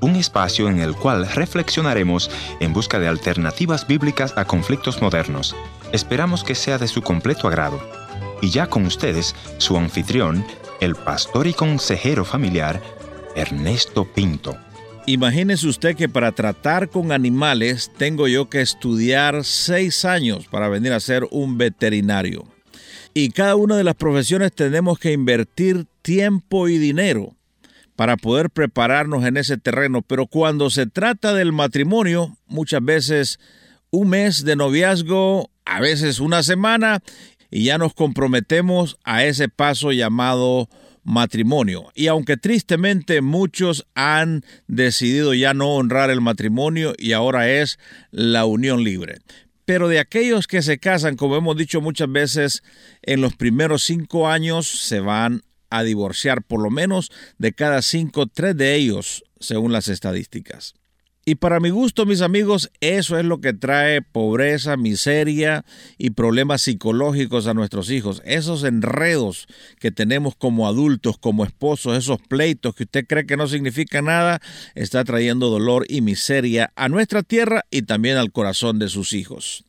Un espacio en el cual reflexionaremos en busca de alternativas bíblicas a conflictos modernos. Esperamos que sea de su completo agrado. Y ya con ustedes, su anfitrión, el pastor y consejero familiar, Ernesto Pinto. Imagínese usted que para tratar con animales tengo yo que estudiar seis años para venir a ser un veterinario. Y cada una de las profesiones tenemos que invertir tiempo y dinero para poder prepararnos en ese terreno. Pero cuando se trata del matrimonio, muchas veces un mes de noviazgo, a veces una semana, y ya nos comprometemos a ese paso llamado matrimonio. Y aunque tristemente muchos han decidido ya no honrar el matrimonio y ahora es la unión libre. Pero de aquellos que se casan, como hemos dicho muchas veces, en los primeros cinco años se van a divorciar, por lo menos de cada cinco, tres de ellos, según las estadísticas. Y para mi gusto, mis amigos, eso es lo que trae pobreza, miseria y problemas psicológicos a nuestros hijos. Esos enredos que tenemos como adultos, como esposos, esos pleitos que usted cree que no significan nada, está trayendo dolor y miseria a nuestra tierra y también al corazón de sus hijos.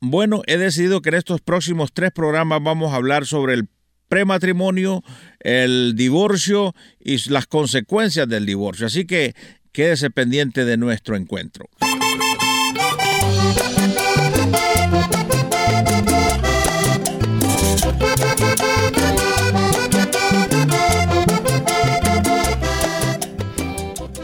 Bueno, he decidido que en estos próximos tres programas vamos a hablar sobre el prematrimonio, el divorcio y las consecuencias del divorcio. Así que quédese pendiente de nuestro encuentro.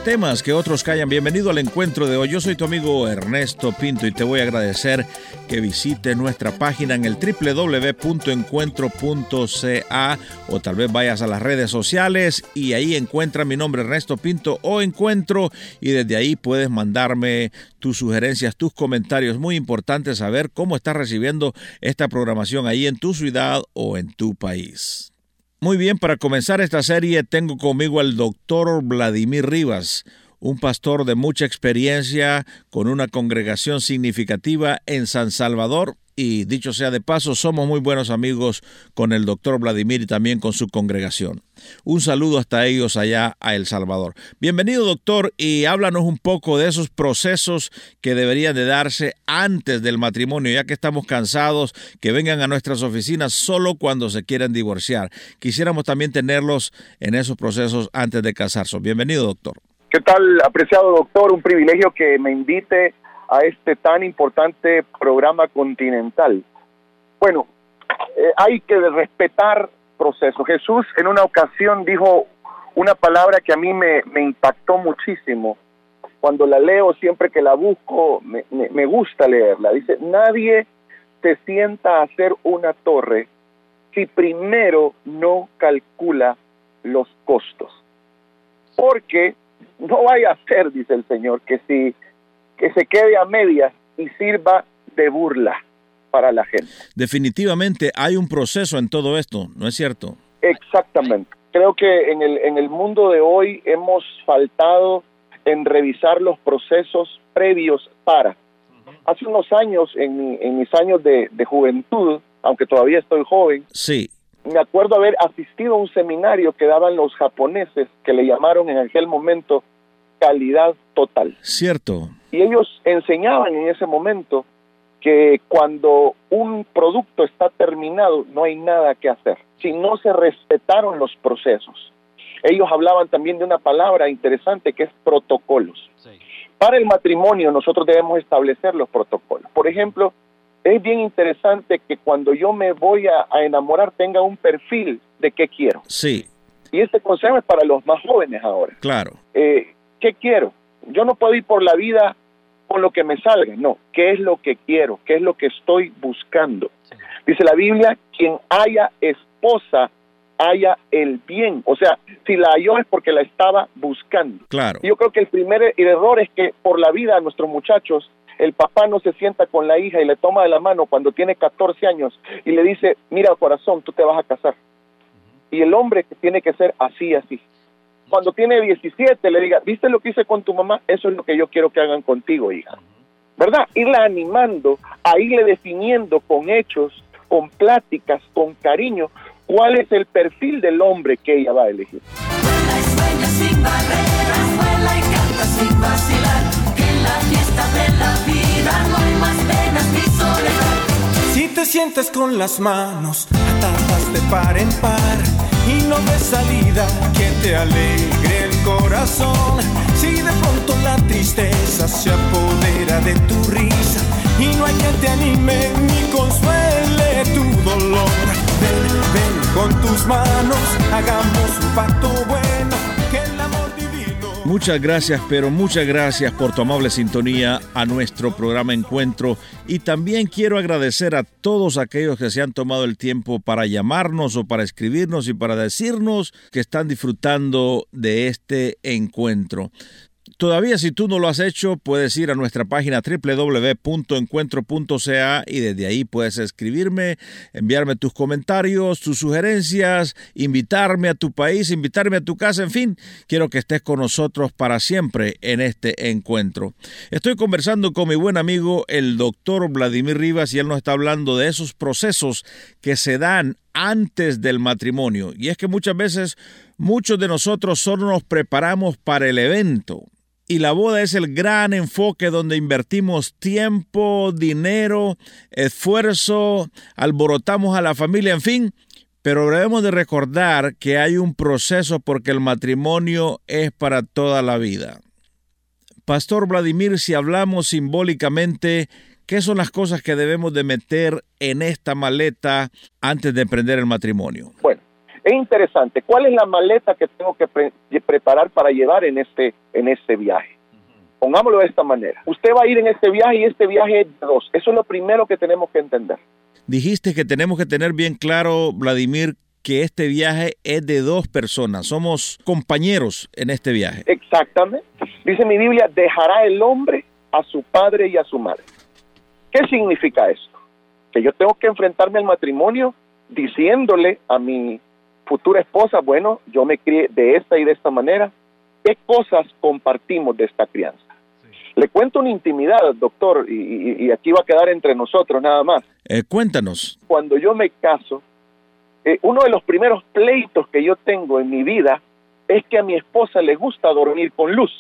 Temas que otros callan. Bienvenido al encuentro de hoy. Yo soy tu amigo Ernesto Pinto y te voy a agradecer que visite nuestra página en el www.encuentro.ca o tal vez vayas a las redes sociales y ahí encuentra mi nombre Ernesto Pinto o Encuentro y desde ahí puedes mandarme tus sugerencias, tus comentarios. Muy importante saber cómo estás recibiendo esta programación ahí en tu ciudad o en tu país. Muy bien, para comenzar esta serie tengo conmigo al doctor Vladimir Rivas, un pastor de mucha experiencia con una congregación significativa en San Salvador y dicho sea de paso, somos muy buenos amigos con el doctor Vladimir y también con su congregación. Un saludo hasta ellos allá a El Salvador. Bienvenido doctor y háblanos un poco de esos procesos que deberían de darse antes del matrimonio, ya que estamos cansados que vengan a nuestras oficinas solo cuando se quieran divorciar. Quisiéramos también tenerlos en esos procesos antes de casarse. Bienvenido doctor. ¿Qué tal, apreciado doctor? Un privilegio que me invite a este tan importante programa continental. Bueno, eh, hay que respetar procesos. Jesús en una ocasión dijo una palabra que a mí me, impactó muchísimo. Cuando la leo, siempre que la busco, me, me gusta leerla. Dice, nadie se sienta a hacer una torre si primero no calcula los costos. Porque no vaya a ser, dice el Señor, que si que se quede a medias y sirva de burla para la gente. Definitivamente hay un proceso en todo esto, ¿no es cierto? Exactamente. Creo que en el, en el mundo de hoy hemos faltado en revisar los procesos previos para. Hace unos años, en, en mis años de, de juventud, aunque todavía estoy joven, sí. me acuerdo haber asistido a un seminario que daban los japoneses, que le llamaron en aquel momento calidad total. Cierto. Y ellos enseñaban en ese momento que cuando un producto está terminado no hay nada que hacer, si no se respetaron los procesos. Ellos hablaban también de una palabra interesante que es protocolos. Para el matrimonio nosotros debemos establecer los protocolos. Por ejemplo, es bien interesante que cuando yo me voy a, enamorar tenga un perfil de qué quiero. Sí. Y este consejo es para los más jóvenes ahora. Claro. Eh, ¿Qué quiero? Yo no puedo ir por la vida con lo que me salga, no, ¿qué es lo que quiero? ¿Qué es lo que estoy buscando? Dice la Biblia, quien haya esposa, haya el bien. O sea, si la halló es porque la estaba buscando. Claro. Yo creo que el primer error es que por la vida a nuestros muchachos, el papá no se sienta con la hija y le toma de la mano cuando tiene 14 años y le dice, mira corazón, tú te vas a casar. Y el hombre tiene que ser así, así cuando tiene 17 le diga, ¿viste lo que hice con tu mamá? Eso es lo que yo quiero que hagan contigo, hija. ¿Verdad? Irla animando, a irle definiendo con hechos, con pláticas, con cariño, cuál es el perfil del hombre que ella va a elegir. sin barreras. sin vacilar, que la fiesta de la te sientes con las manos atadas de par en par y no ves salida que te alegre el corazón, si de pronto la tristeza se apodera de tu risa y no hay quien te anime ni consuele tu dolor, ven, ven con tus manos, hagamos Muchas gracias, pero muchas gracias por tu amable sintonía a nuestro programa Encuentro y también quiero agradecer a todos aquellos que se han tomado el tiempo para llamarnos o para escribirnos y para decirnos que están disfrutando de este encuentro. Todavía si tú no lo has hecho, puedes ir a nuestra página www.encuentro.ca y desde ahí puedes escribirme, enviarme tus comentarios, tus sugerencias, invitarme a tu país, invitarme a tu casa, en fin, quiero que estés con nosotros para siempre en este encuentro. Estoy conversando con mi buen amigo el doctor Vladimir Rivas y él nos está hablando de esos procesos que se dan antes del matrimonio. Y es que muchas veces muchos de nosotros solo nos preparamos para el evento, y la boda es el gran enfoque donde invertimos tiempo, dinero, esfuerzo, alborotamos a la familia, en fin, pero debemos de recordar que hay un proceso porque el matrimonio es para toda la vida. Pastor Vladimir, si hablamos simbólicamente, ¿qué son las cosas que debemos de meter en esta maleta antes de emprender el matrimonio? Bueno, es interesante. ¿Cuál es la maleta que tengo que preparar para llevar en este, en este viaje? Pongámoslo de esta manera. Usted va a ir en este viaje y este viaje es de dos. Eso es lo primero que tenemos que entender. Dijiste que tenemos que tener bien claro, Vladimir, que este viaje es de dos personas. Somos compañeros en este viaje. Exactamente. Dice mi Biblia, dejará el hombre a su padre y a su madre. ¿Qué significa esto? Que yo tengo que enfrentarme al matrimonio diciéndole a mi futura esposa, bueno, yo me crié de esta y de esta manera. ¿Qué cosas compartimos de esta crianza? Le cuento una intimidad, doctor, y, aquí va a quedar entre nosotros nada más. Eh, cuéntanos. Cuando yo me caso, eh, uno de los primeros pleitos que yo tengo en mi vida es que a mi esposa le gusta dormir con luz.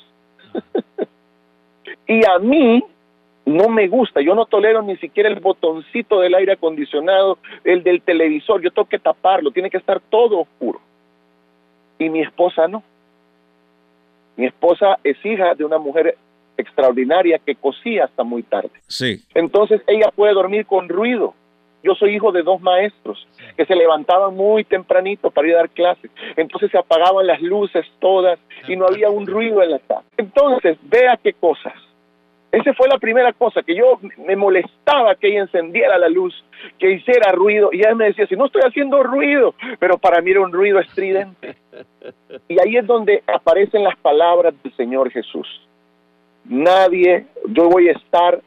y a mí no me gusta, yo no tolero ni siquiera el botoncito del aire acondicionado, el del televisor, yo tengo que taparlo, tiene que estar todo oscuro. Y mi esposa no. Mi esposa es hija de una mujer extraordinaria que cosía hasta muy tarde. Sí. Entonces ella puede dormir con ruido. Yo soy hijo de dos maestros que se levantaban muy tempranito para ir a dar clases. Entonces se apagaban las luces todas y no había un ruido en la casa. Entonces, vea qué cosas. Esa fue la primera cosa, que yo me molestaba que ella encendiera la luz, que hiciera ruido, y ella me decía, si no estoy haciendo ruido, pero para mí era un ruido estridente. Y ahí es donde aparecen las palabras del Señor Jesús. Nadie, yo voy a estar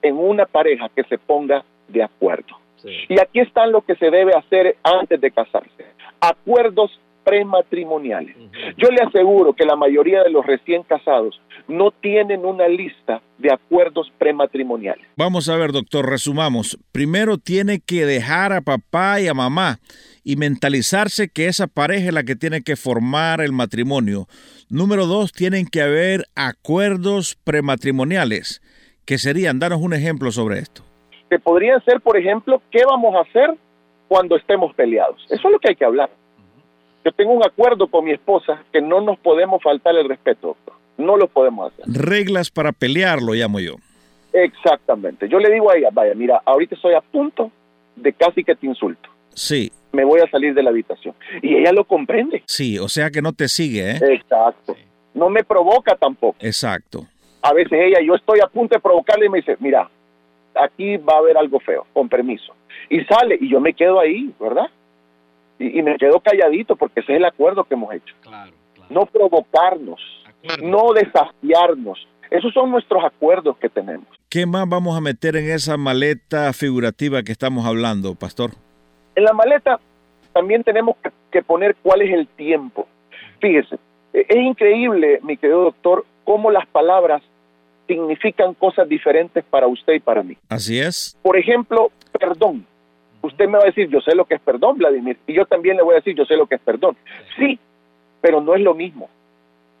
en una pareja que se ponga de acuerdo. Y aquí está lo que se debe hacer antes de casarse. Acuerdos prematrimoniales. Yo le aseguro que la mayoría de los recién casados no tienen una lista de acuerdos prematrimoniales. Vamos a ver, doctor, resumamos. Primero tiene que dejar a papá y a mamá y mentalizarse que esa pareja es la que tiene que formar el matrimonio. Número dos, tienen que haber acuerdos prematrimoniales. ¿Qué serían? Danos un ejemplo sobre esto. Que podrían ser, por ejemplo, ¿qué vamos a hacer cuando estemos peleados? Eso es lo que hay que hablar. Yo tengo un acuerdo con mi esposa que no nos podemos faltar el respeto. No lo podemos hacer. Reglas para pelear, lo llamo yo. Exactamente. Yo le digo a ella, vaya, mira, ahorita estoy a punto de casi que te insulto. Sí. Me voy a salir de la habitación. Y ella lo comprende. Sí, o sea que no te sigue, ¿eh? Exacto. No me provoca tampoco. Exacto. A veces ella, yo estoy a punto de provocarle y me dice, mira, aquí va a haber algo feo, con permiso. Y sale y yo me quedo ahí, ¿verdad? Y, me quedo calladito porque ese es el acuerdo que hemos hecho. No provocarnos, no desafiarnos. Esos son nuestros acuerdos que tenemos. ¿Qué más vamos a meter en esa maleta figurativa que estamos hablando, pastor? En la maleta también tenemos que poner cuál es el tiempo. Fíjese, e, es increíble, mi querido doctor, cómo las palabras significan cosas diferentes para usted y para mí. Así es. Por ejemplo, perdón. Usted me va a decir, yo sé lo que es perdón, Vladimir, y yo también le voy a decir, yo sé lo que es perdón. Sí, pero no es lo mismo.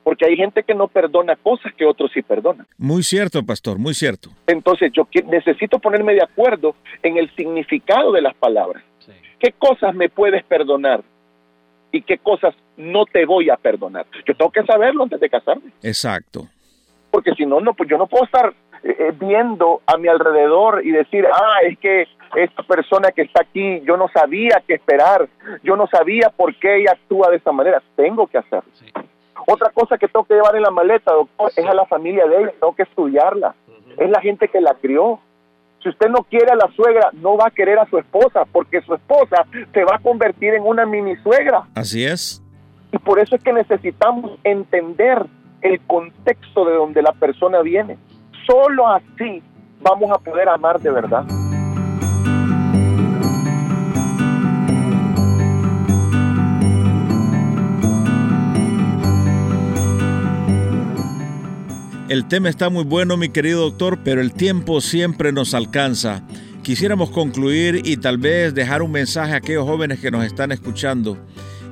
porque hay gente que no perdona cosas que otros sí perdonan. Muy cierto, pastor, muy cierto. Entonces yo necesito ponerme de acuerdo en el significado de las palabras. ¿Qué cosas me puedes perdonar y qué cosas no te voy a perdonar? Yo tengo que saberlo antes de casarme, Exacto. porque si no, no pues yo no puedo estar eh, eh, viendo a mi alrededor y decir, ah, es que esta persona que está aquí, yo no sabía qué esperar, yo no sabía por qué ella actúa de esa manera. Tengo que hacerlo. Otra cosa que tengo que llevar en la maleta, doctor, es a la familia de ella, tengo que estudiarla. Es la gente que la crió. Si usted no quiere a la suegra, no va a querer a su esposa, porque su esposa se va a convertir en una mini suegra. Así es. Y por eso es que necesitamos entender el contexto de donde la persona viene. Solo así vamos a poder amar de verdad. El tema está muy bueno, mi querido doctor, pero el tiempo siempre nos alcanza. Quisiéramos concluir y tal vez dejar un mensaje a aquellos jóvenes que nos están escuchando.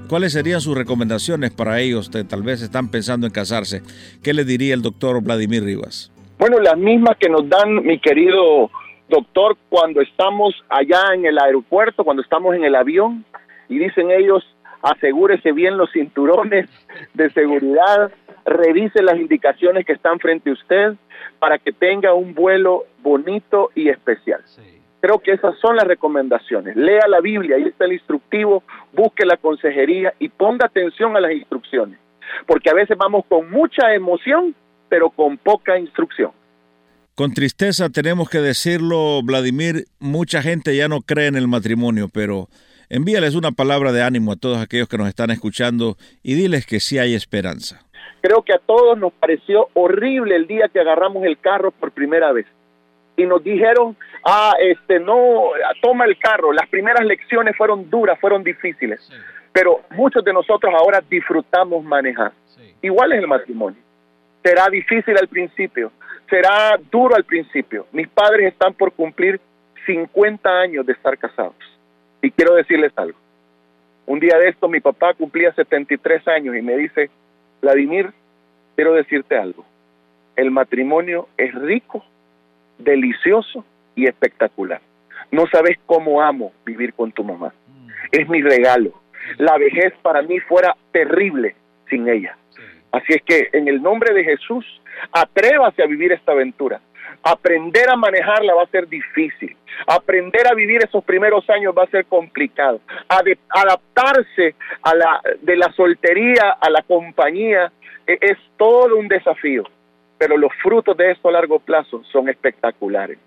¿Cuáles serían sus recomendaciones para ellos que tal vez están pensando en casarse? ¿Qué le diría el doctor Vladimir Rivas? Bueno, las mismas que nos dan, mi querido doctor, cuando estamos allá en el aeropuerto, cuando estamos en el avión, y dicen ellos, asegúrese bien los cinturones de seguridad, revise las indicaciones que están frente a usted para que tenga un vuelo bonito y especial. Creo que esas son las recomendaciones. Lea la Biblia, ahí está el instructivo, busque la consejería y ponga atención a las instrucciones, porque a veces vamos con mucha emoción, pero con poca instrucción. Con tristeza tenemos que decirlo, Vladimir, mucha gente ya no cree en el matrimonio, pero envíales una palabra de ánimo a todos aquellos que nos están escuchando y diles que sí hay esperanza. Creo que a todos nos pareció horrible el día que agarramos el carro por primera vez y nos dijeron, ah, este, no, toma el carro. Las primeras lecciones fueron duras, fueron difíciles, pero muchos de nosotros ahora disfrutamos manejar. Igual es el matrimonio. Será difícil al principio, será duro al principio. Mis padres están por cumplir 50 años de estar casados. Y quiero decirles algo. Un día de esto mi papá cumplía 73 años y me dice, Vladimir, quiero decirte algo. El matrimonio es rico, delicioso y espectacular. No sabes cómo amo vivir con tu mamá. Es mi regalo. La vejez para mí fuera terrible sin ella. Así es que en el nombre de Jesús, atrévase a vivir esta aventura. Aprender a manejarla va a ser difícil. Aprender a vivir esos primeros años va a ser complicado. Adaptarse a la, de la soltería a la compañía e- es todo un desafío. Pero los frutos de esto a largo plazo son espectaculares.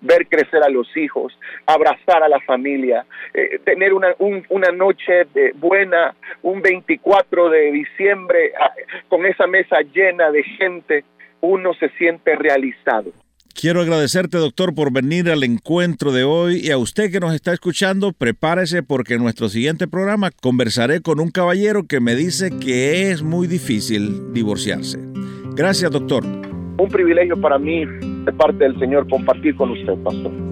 Ver crecer a los hijos, abrazar a la familia, eh, tener una, un- una noche de buena, un 24 de diciembre ah, con esa mesa llena de gente, uno se siente realizado. Quiero agradecerte, doctor, por venir al encuentro de hoy y a usted que nos está escuchando, prepárese porque en nuestro siguiente programa conversaré con un caballero que me dice que es muy difícil divorciarse. Gracias, doctor. Un privilegio para mí, de parte del Señor, compartir con usted, pastor.